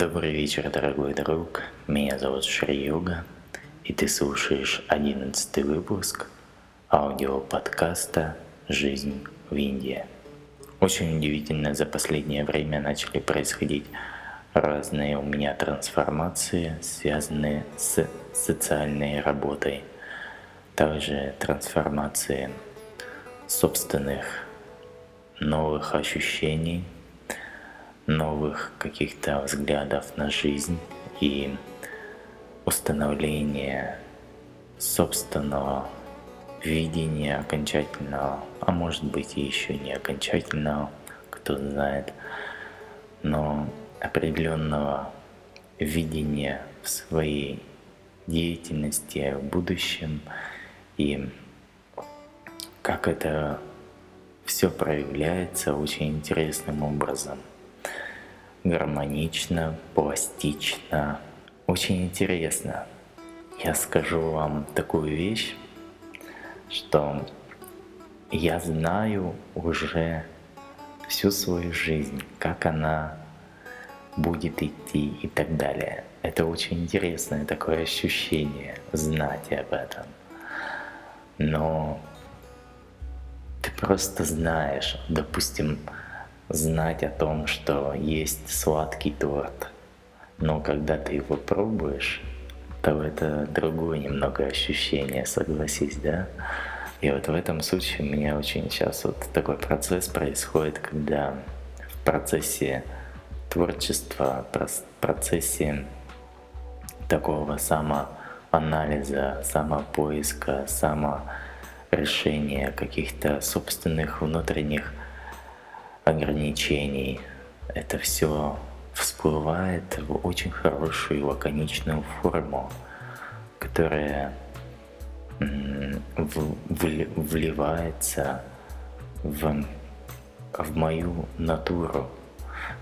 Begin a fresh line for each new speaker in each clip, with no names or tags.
Добрый вечер, дорогой друг. Меня зовут Шри Йога, и ты слушаешь одиннадцатый выпуск аудиоподкаста «Жизнь в Индии». Очень удивительно, за последнее время начали происходить разные у меня трансформации, связанные с социальной работой. Также трансформации собственных новых ощущений – новых каких-то взглядов на жизнь и установление собственного видения окончательного, а может быть и еще не окончательного, кто знает, но определенного видения в своей деятельности в будущем. И как это все проявляется очень интересным образом – гармонично, пластично, очень интересно. Я скажу вам такую вещь, что я знаю уже всю свою жизнь, как она будет идти и так далее. Это очень интересное такое ощущение, знать об этом. Но ты просто знаешь, допустим, знать о том, что есть сладкий торт. Но когда ты его пробуешь, то это другое немного ощущение, согласись, да? И вот в этом случае у меня очень сейчас вот такой процесс происходит, когда в процессе творчества, в процессе такого самоанализа, самопоиска, саморешения каких-то собственных внутренних ограничений. Это все всплывает в очень хорошую лаконичную форму, которая вливается в, в мою натуру,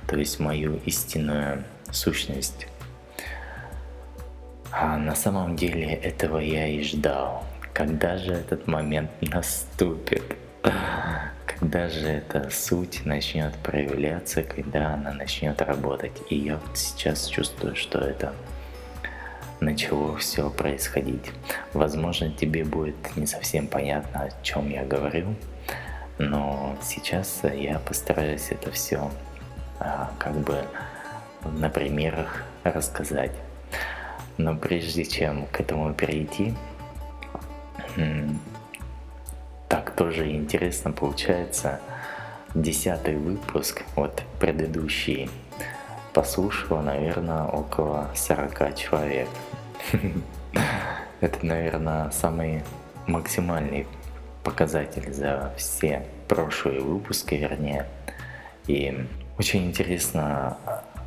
то есть мою истинную сущность. А на самом деле этого я и ждал. Когда же этот момент наступит? Когда же эта суть начнет проявляться, когда она начнет работать. И я вот сейчас чувствую, что это начало все происходить. Возможно, тебе будет не совсем понятно, о чем я говорю, но сейчас я постараюсь это все а, как бы на примерах рассказать. Но прежде чем к этому перейти, так тоже интересно получается. Десятый выпуск, вот предыдущий, послушало, наверное, около 40 человек. Это, наверное, самый максимальный показатель за все прошлые выпуски, вернее. И очень интересно,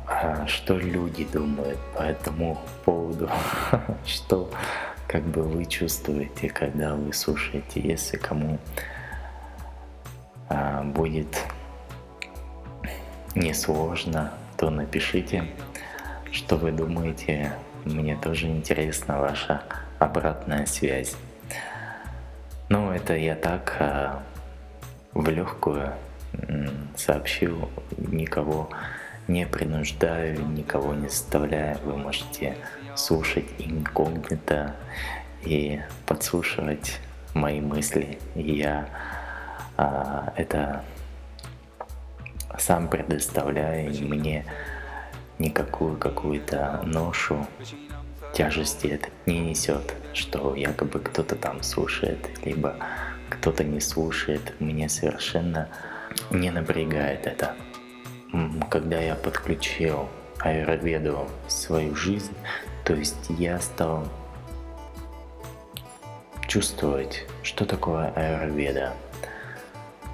а, что люди думают по этому поводу, что как бы вы чувствуете, когда вы слушаете. Если кому а, будет несложно, то напишите, что вы думаете. Мне тоже интересна ваша обратная связь. Ну, это я так а, в легкую сообщил, никого не принуждаю, никого не заставляю. Вы можете слушать инкогнито и подслушивать мои мысли. Я а, это сам предоставляю, и мне никакую какую-то ношу тяжести это не несет, что якобы кто-то там слушает, либо кто-то не слушает. Мне совершенно не напрягает это. Когда я подключил аюрведу в свою жизнь, то есть я стал чувствовать, что такое аюрведа,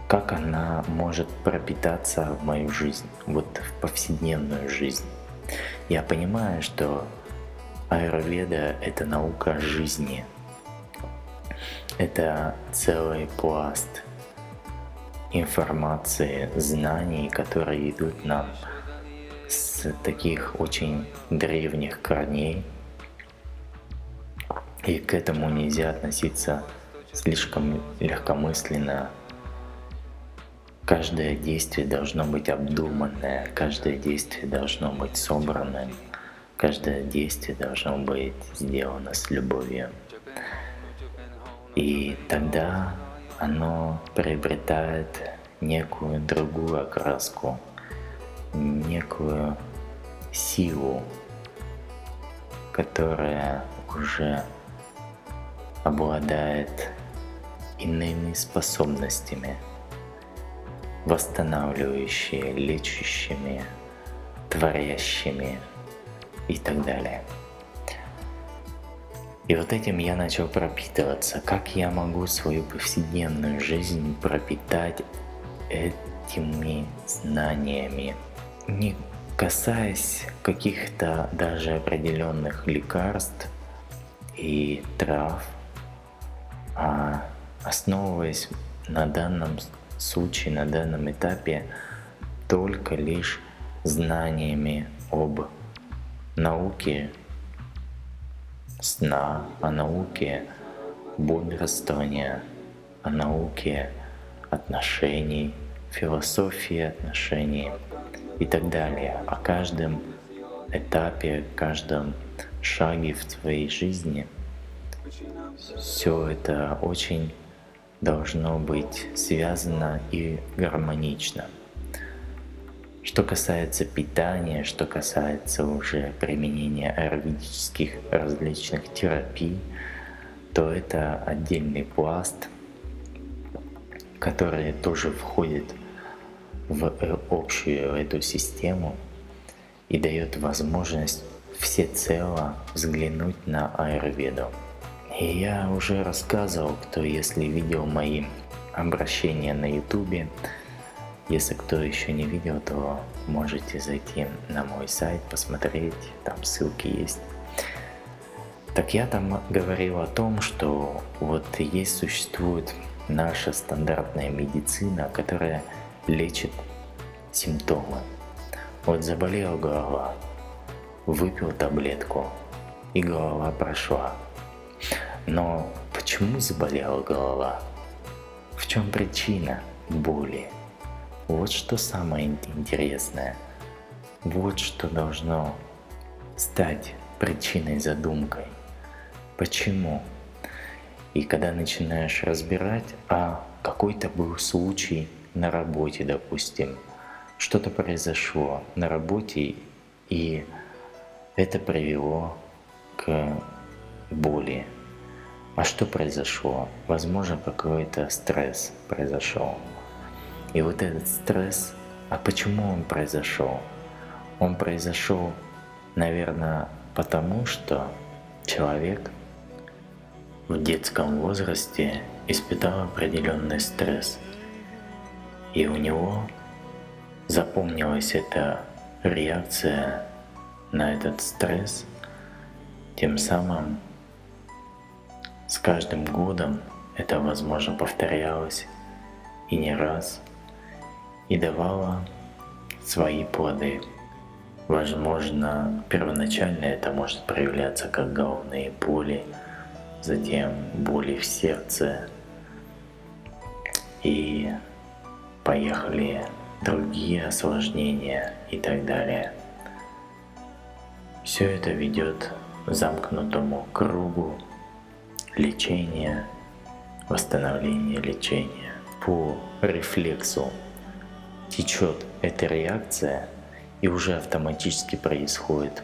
как она может пропитаться в мою жизнь, вот в повседневную жизнь. Я понимаю, что аюрведа – это наука жизни. Это целый пласт информации, знаний, которые идут нам с таких очень древних корней. И к этому нельзя относиться слишком легкомысленно каждое действие должно быть обдуманное, каждое действие должно быть собранным, каждое действие должно быть сделано с любовью. И тогда оно приобретает некую другую окраску, некую силу, которая уже обладает иными способностями, восстанавливающими, лечащими, творящими и так далее. И вот этим я начал пропитываться. Как я могу свою повседневную жизнь пропитать этими знаниями, не касаясь каких-то даже определенных лекарств и трав, а основываясь на данном случае, на данном этапе только лишь знаниями об науке сна, о науке бодрствования, о науке отношений, философии отношений и так далее. О каждом этапе, каждом шаге в твоей жизни. Все это очень должно быть связано и гармонично. Что касается питания, что касается уже применения аюрведических различных терапий, то это отдельный пласт, который тоже входит в общую эту систему и дает возможность всецело взглянуть на аюрведу. И я уже рассказывал, кто если видел мои обращения на ютубе, если кто еще не видел, то можете зайти на мой сайт, посмотреть, там ссылки есть. Так я там говорил о том, что вот есть, существует наша стандартная медицина, которая лечит симптомы. Вот заболела голова, выпил таблетку, и голова прошла. Но почему заболела голова? В чем причина боли? Вот что самое интересное. Вот что должно стать причиной задумкой. Почему? И когда начинаешь разбирать, а какой-то был случай на работе, допустим, что-то произошло на работе, и это привело к боли. А что произошло? Возможно, какой-то стресс произошел. И вот этот стресс, а почему он произошел? Он произошел, наверное, потому что человек в детском возрасте испытал определенный стресс. И у него запомнилась эта реакция на этот стресс, тем самым с каждым годом это, возможно, повторялось и не раз, и давала свои плоды. Возможно, первоначально это может проявляться как головные боли, затем боли в сердце, и поехали другие осложнения и так далее. Все это ведет к замкнутому кругу лечения, восстановления лечения по рефлексу течет эта реакция, и уже автоматически происходит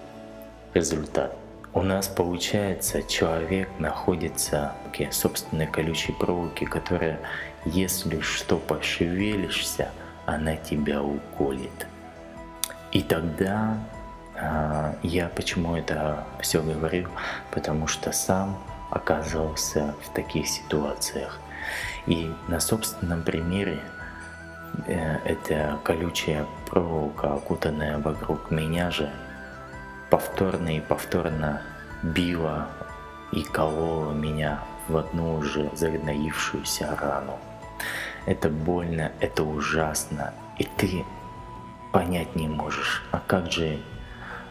результат. У нас получается, человек находится в собственной колючей проволоке, которая, если что пошевелишься, она тебя уколет. И тогда а, я почему это все говорю? Потому что сам оказывался в таких ситуациях. И на собственном примере Э, эта колючая проволока, окутанная вокруг меня же, повторно и повторно била и колола меня в одну уже загноившуюся рану. Это больно, это ужасно, и ты понять не можешь, а как же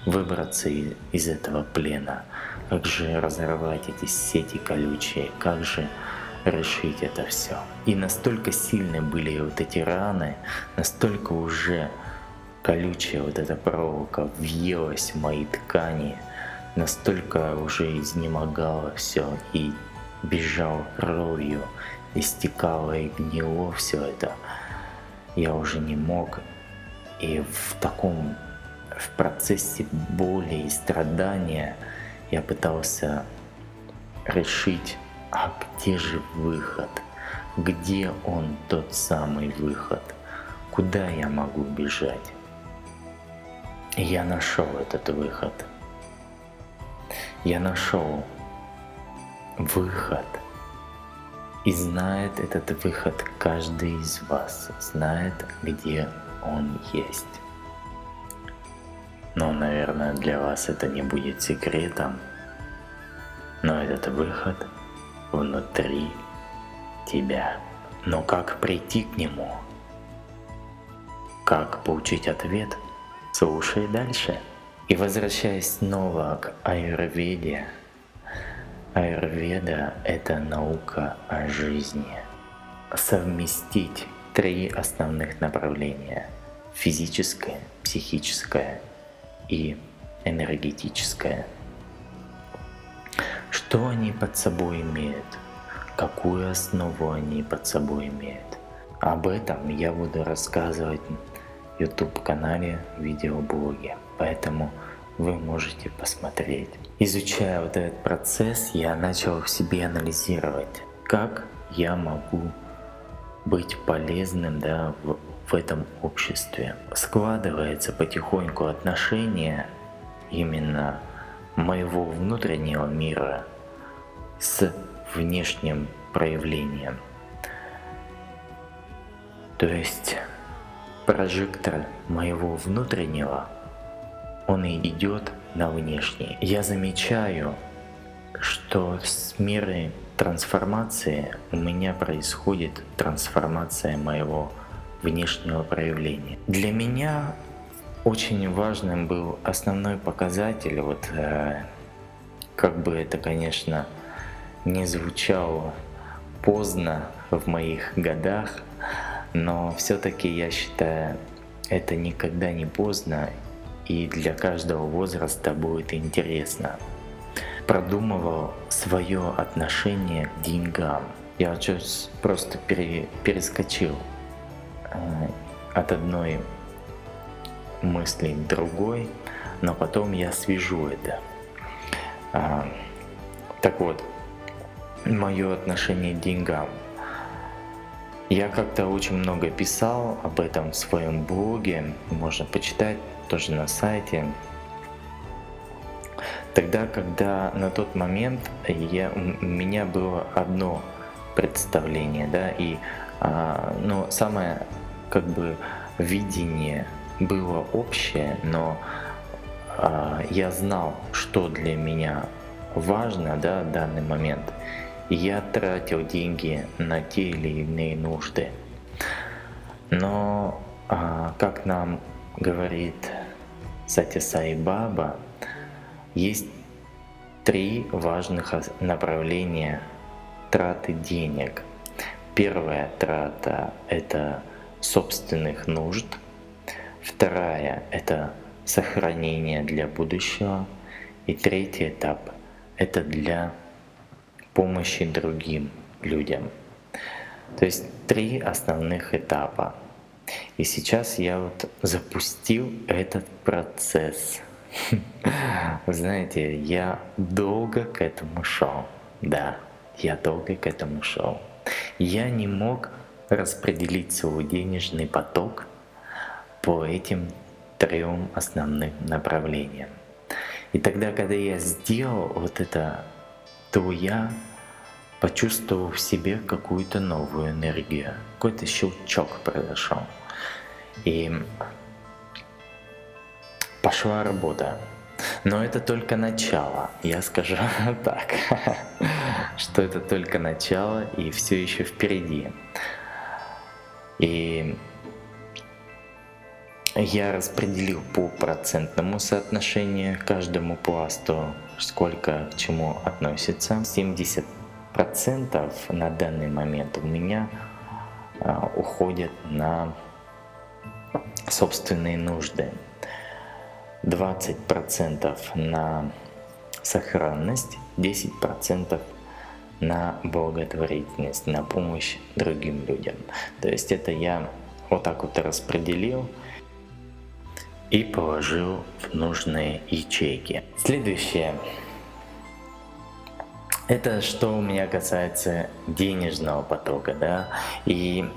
выбраться из этого плена, как же разорвать эти сети колючие, как же решить это все. И настолько сильны были вот эти раны, настолько уже колючая вот эта проволока въелась в мои ткани, настолько уже изнемогало все и бежал кровью, истекало и гнило все это. Я уже не мог. И в таком, в процессе боли и страдания я пытался решить, а где же выход? Где он тот самый выход? Куда я могу бежать? я нашел этот выход. Я нашел выход. И знает этот выход каждый из вас, знает, где он есть. Но, наверное, для вас это не будет секретом, но этот выход внутри тебя. Но как прийти к нему? Как получить ответ? Слушай дальше. И возвращаясь снова к аюрведе, аюрведа – это наука о жизни. Совместить три основных направления – физическое, психическое и энергетическое. Что они под собой имеют? Какую основу они под собой имеют? Об этом я буду рассказывать YouTube-канале, видеоблоге. Поэтому вы можете посмотреть. Изучая вот этот процесс, я начал в себе анализировать, как я могу быть полезным да, в, в этом обществе. Складывается потихоньку отношение именно моего внутреннего мира с внешним проявлением. То есть прожектор моего внутреннего, он и идет на внешний. Я замечаю, что с мерой трансформации у меня происходит трансформация моего внешнего проявления. Для меня очень важным был основной показатель, вот э, как бы это, конечно, не звучало поздно в моих годах, но все-таки я считаю, это никогда не поздно и для каждого возраста будет интересно. Продумывал свое отношение к деньгам. Я просто пере, перескочил э, от одной мысли к другой, но потом я свяжу это. А, так вот, мое отношение к деньгам – я как-то очень много писал об этом в своем блоге, можно почитать тоже на сайте. Тогда, когда на тот момент я, у меня было одно представление, да, и а, ну, самое как бы видение было общее, но а, я знал, что для меня важно, да, в данный момент – я тратил деньги на те или иные нужды. Но, а, как нам говорит Сати Баба, есть три важных направления траты денег. Первая трата – это собственных нужд. Вторая – это сохранение для будущего. И третий этап – это для помощи другим людям. То есть три основных этапа. И сейчас я вот запустил этот процесс. Вы знаете, я долго к этому шел. Да, я долго к этому шел. Я не мог распределить свой денежный поток по этим трем основным направлениям. И тогда, когда я сделал вот это то я почувствовал в себе какую-то новую энергию, какой-то щелчок произошел. И пошла работа. Но это только начало. Я скажу так, что это только начало и все еще впереди. И я распределил по процентному соотношению каждому пласту, сколько к чему относится. 75% процентов на данный момент у меня а, уходят на собственные нужды. 20% на сохранность, 10% на благотворительность, на помощь другим людям. То есть это я вот так вот распределил и положил в нужные ячейки. Следующее. Это что у меня касается денежного потока, да, и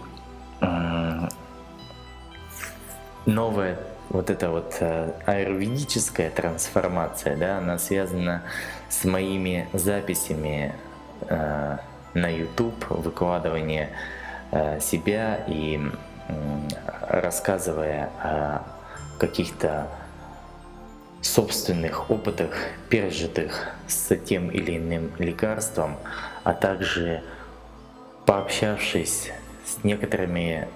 новая вот эта вот э, аюрведическая трансформация, да, она связана с моими записями э, на YouTube, выкладывание э, себя и э, рассказывая о каких-то собственных опытах, пережитых с тем или иным лекарством, а также пообщавшись с некоторыми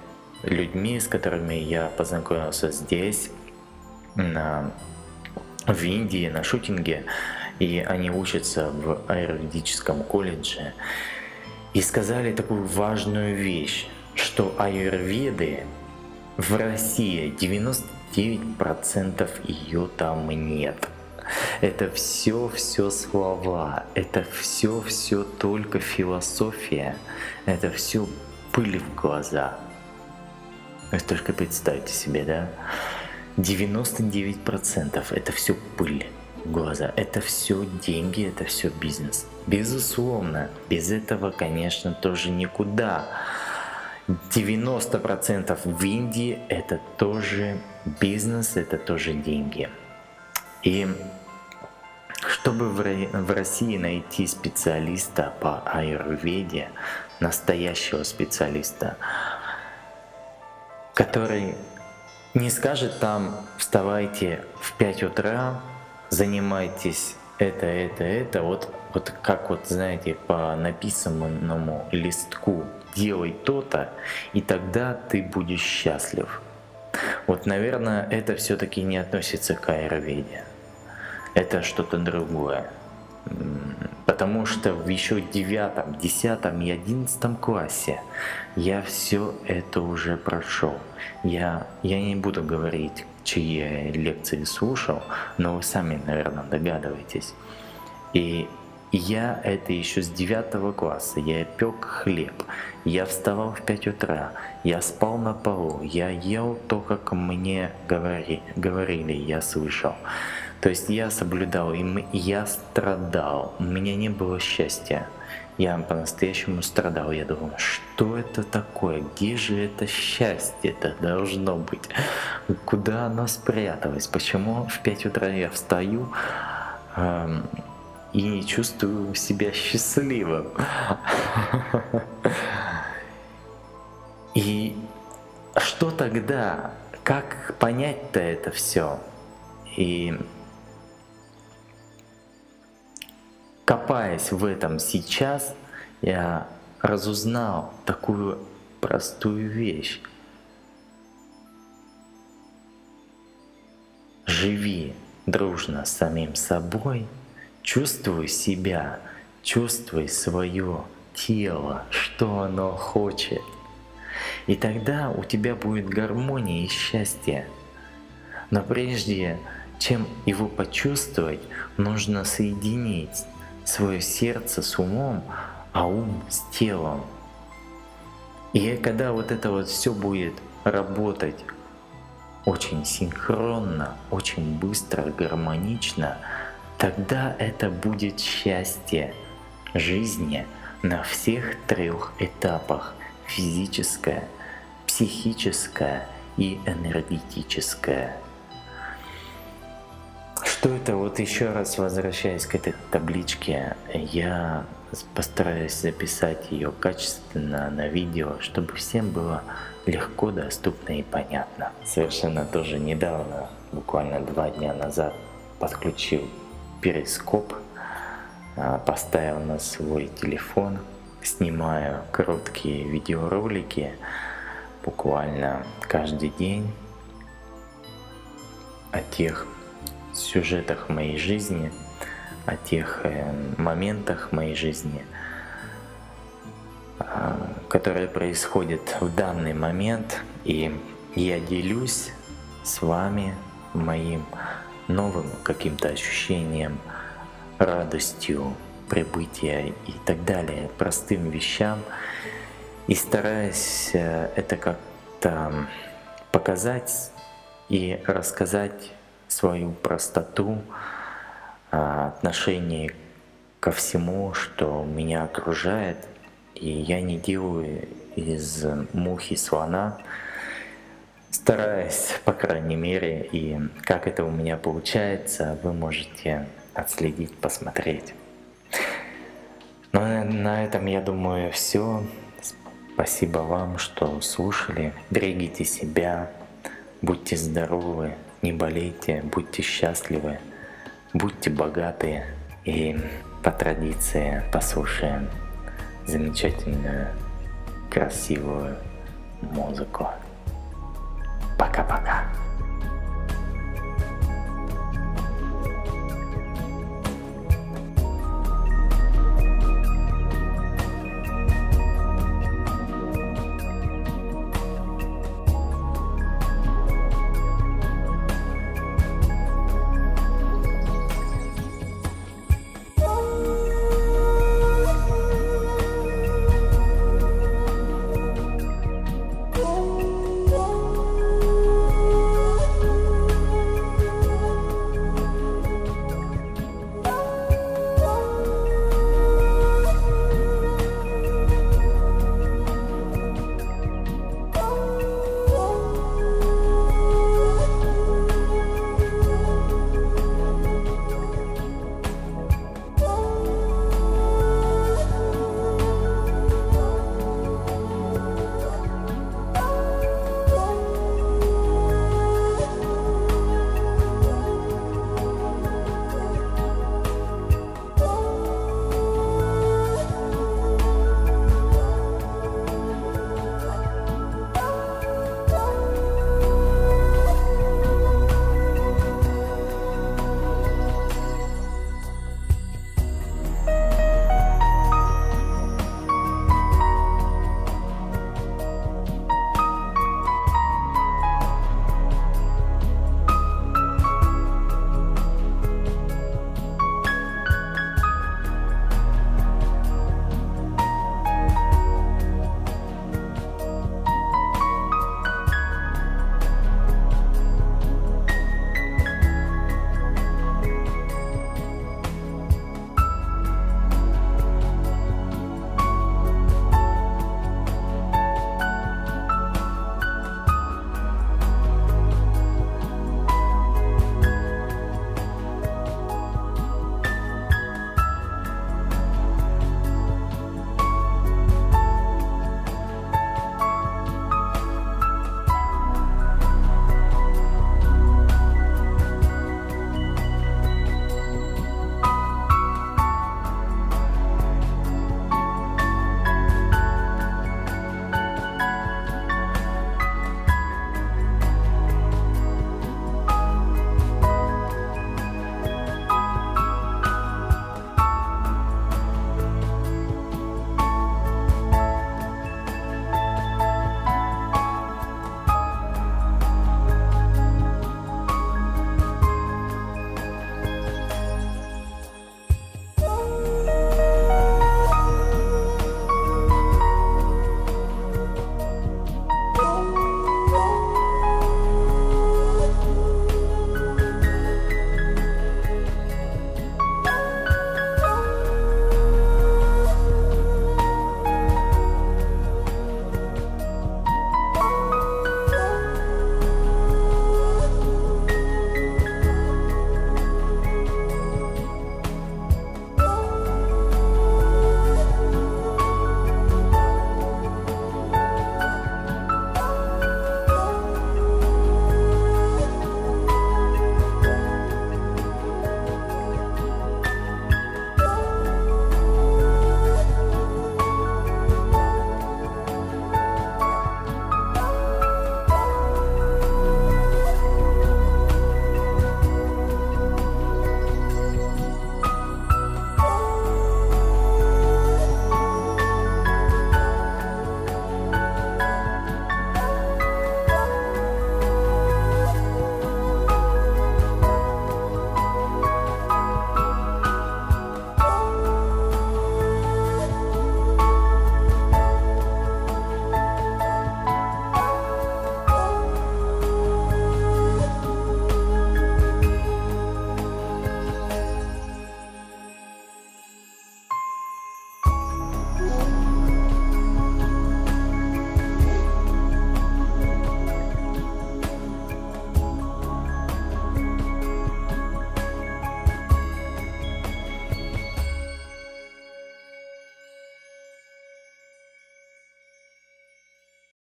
людьми, с которыми я познакомился здесь, на, в Индии, на шутинге, и они учатся в аюрведическом колледже, и сказали такую важную вещь, что аюрведы в России 99% ее там нет. Это все, все слова, это все, все только философия, это все пыль в глаза. Вы только представьте себе, да? 99% это все пыль в глаза. Это все деньги, это все бизнес. Безусловно, без этого, конечно, тоже никуда. 90% в Индии это тоже бизнес, это тоже деньги. И чтобы в России найти специалиста по аюрведе, настоящего специалиста, который не скажет там вставайте в 5 утра, занимайтесь это, это, это, вот, вот как вот знаете по написанному листку делай то-то, и тогда ты будешь счастлив. Вот, наверное, это все-таки не относится к аюрведе. Это что-то другое. Потому что в еще девятом, десятом и одиннадцатом классе я все это уже прошел. Я, я не буду говорить, чьи лекции слушал, но вы сами, наверное, догадываетесь. И я это еще с девятого класса. Я пек хлеб. Я вставал в 5 утра. Я спал на полу. Я ел то, как мне говори, говорили, я слышал. То есть я соблюдал, и я страдал. У меня не было счастья. Я по-настоящему страдал. Я думал, что это такое? Где же это счастье это должно быть? Куда оно спряталось? Почему в 5 утра я встаю эм, и чувствую себя счастливым? И что тогда? Как понять-то это все? И копаясь в этом сейчас, я разузнал такую простую вещь. Живи дружно с самим собой, чувствуй себя, чувствуй свое тело, что оно хочет. И тогда у тебя будет гармония и счастье. Но прежде чем его почувствовать, нужно соединить свое сердце с умом, а ум с телом. И когда вот это вот все будет работать очень синхронно, очень быстро, гармонично, тогда это будет счастье жизни на всех трех этапах – физическое, психическое и энергетическое. Что это? Вот еще раз возвращаясь к этой табличке, я постараюсь записать ее качественно на видео, чтобы всем было легко, доступно и понятно. Совершенно тоже недавно, буквально два дня назад, подключил перископ, а, поставил на свой телефон, снимаю короткие видеоролики буквально каждый день о тех сюжетах моей жизни, о тех э, моментах моей жизни, а, которое происходит в данный момент, и я делюсь с вами моим новым каким-то ощущением, радостью, прибытия и так далее, простым вещам, и стараюсь э, это как-то показать и рассказать свою простоту, а, отношение ко всему, что меня окружает, и я не делаю из мухи слона, стараюсь, по крайней мере, и как это у меня получается, вы можете отследить, посмотреть. Но ну, на этом, я думаю, все. Спасибо вам, что слушали. Берегите себя, будьте здоровы, не болейте, будьте счастливы, будьте богаты и по традиции послушаем замечательную, красивую музыку. acá para acá.